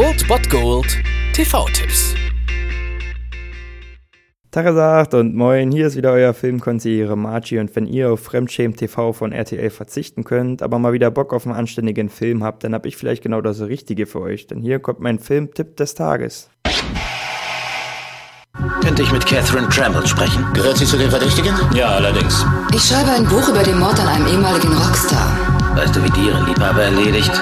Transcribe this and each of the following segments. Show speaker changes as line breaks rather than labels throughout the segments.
Old Bot Gold TV-Tipps.
Tagesagt und moin, hier ist wieder euer Filmkonsigliere Margie und wenn ihr auf Fremdschämen TV von RTL verzichten könnt, aber mal wieder Bock auf einen anständigen Film habt, dann hab ich vielleicht genau das Richtige für euch, denn hier kommt mein Filmtipp des Tages.
Könnte ich mit Catherine Tremble sprechen?
Gehört sie zu den Verdächtigen?
Ja, allerdings.
Ich schreibe ein Buch über den Mord an einem ehemaligen Rockstar.
Weißt du, wie die ihren Liebhaber erledigt?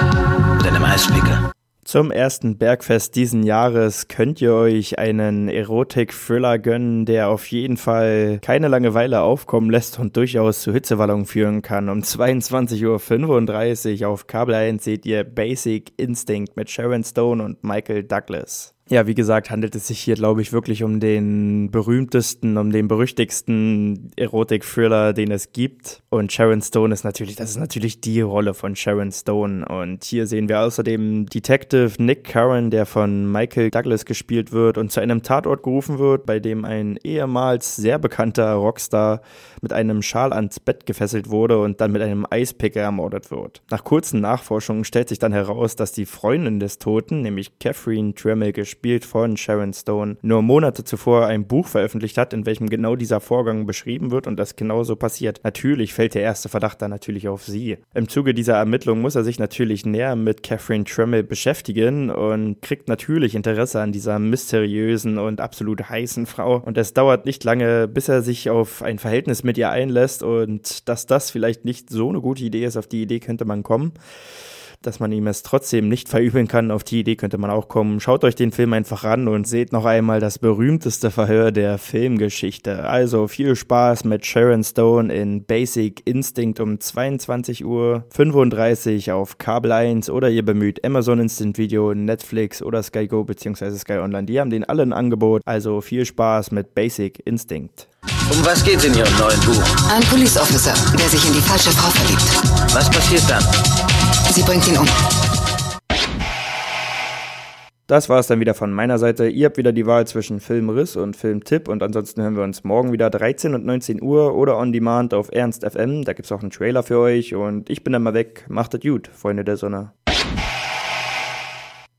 Mit einem Eispicker.
Zum ersten Bergfest diesen Jahres könnt ihr euch einen Erotik-Thriller gönnen, der auf jeden Fall keine Langeweile aufkommen lässt und durchaus zu Hitzewallungen führen kann. Um 22.35 Uhr auf Kabel 1 seht ihr Basic Instinct mit Sharon Stone und Michael Douglas. Ja, wie gesagt, handelt es sich hier, glaube ich, wirklich um den berühmtesten, um den berüchtigsten Erotik-Thriller, den es gibt. Und Sharon Stone ist natürlich, das ist natürlich die Rolle von Sharon Stone. Und hier sehen wir außerdem Detective Nick Curran, der von Michael Douglas gespielt wird und zu einem Tatort gerufen wird, bei dem ein ehemals sehr bekannter Rockstar mit einem Schal ans Bett gefesselt wurde und dann mit einem Eispicker ermordet wird. Nach kurzen Nachforschungen stellt sich dann heraus, dass die Freundin des Toten, nämlich Catherine gespielt gespielt von Sharon Stone, nur Monate zuvor ein Buch veröffentlicht hat, in welchem genau dieser Vorgang beschrieben wird und das genauso passiert. Natürlich fällt der erste Verdacht dann natürlich auf sie. Im Zuge dieser Ermittlung muss er sich natürlich näher mit Catherine Tremmel beschäftigen und kriegt natürlich Interesse an dieser mysteriösen und absolut heißen Frau. Und es dauert nicht lange, bis er sich auf ein Verhältnis mit ihr einlässt und dass das vielleicht nicht so eine gute Idee ist, auf die Idee könnte man kommen dass man ihm es trotzdem nicht verübeln kann. Auf die Idee könnte man auch kommen. Schaut euch den Film einfach an und seht noch einmal das berühmteste Verhör der Filmgeschichte. Also viel Spaß mit Sharon Stone in Basic Instinct um 22 Uhr 35 auf Kabel 1 oder ihr bemüht Amazon Instant Video, Netflix oder Sky Go bzw. Sky Online. Die haben den alle ein Angebot. Also viel Spaß mit Basic Instinct.
Um was geht's in Ihrem neuen Buch?
Ein Police Officer, der sich in die falsche Frau verliebt.
Was passiert dann?
Sie bringt ihn um.
Das war es dann wieder von meiner Seite. Ihr habt wieder die Wahl zwischen Filmriss und Filmtipp und ansonsten hören wir uns morgen wieder 13 und 19 Uhr oder on demand auf Ernst FM. Da gibt's auch einen Trailer für euch und ich bin dann mal weg. Macht es gut, Freunde der Sonne.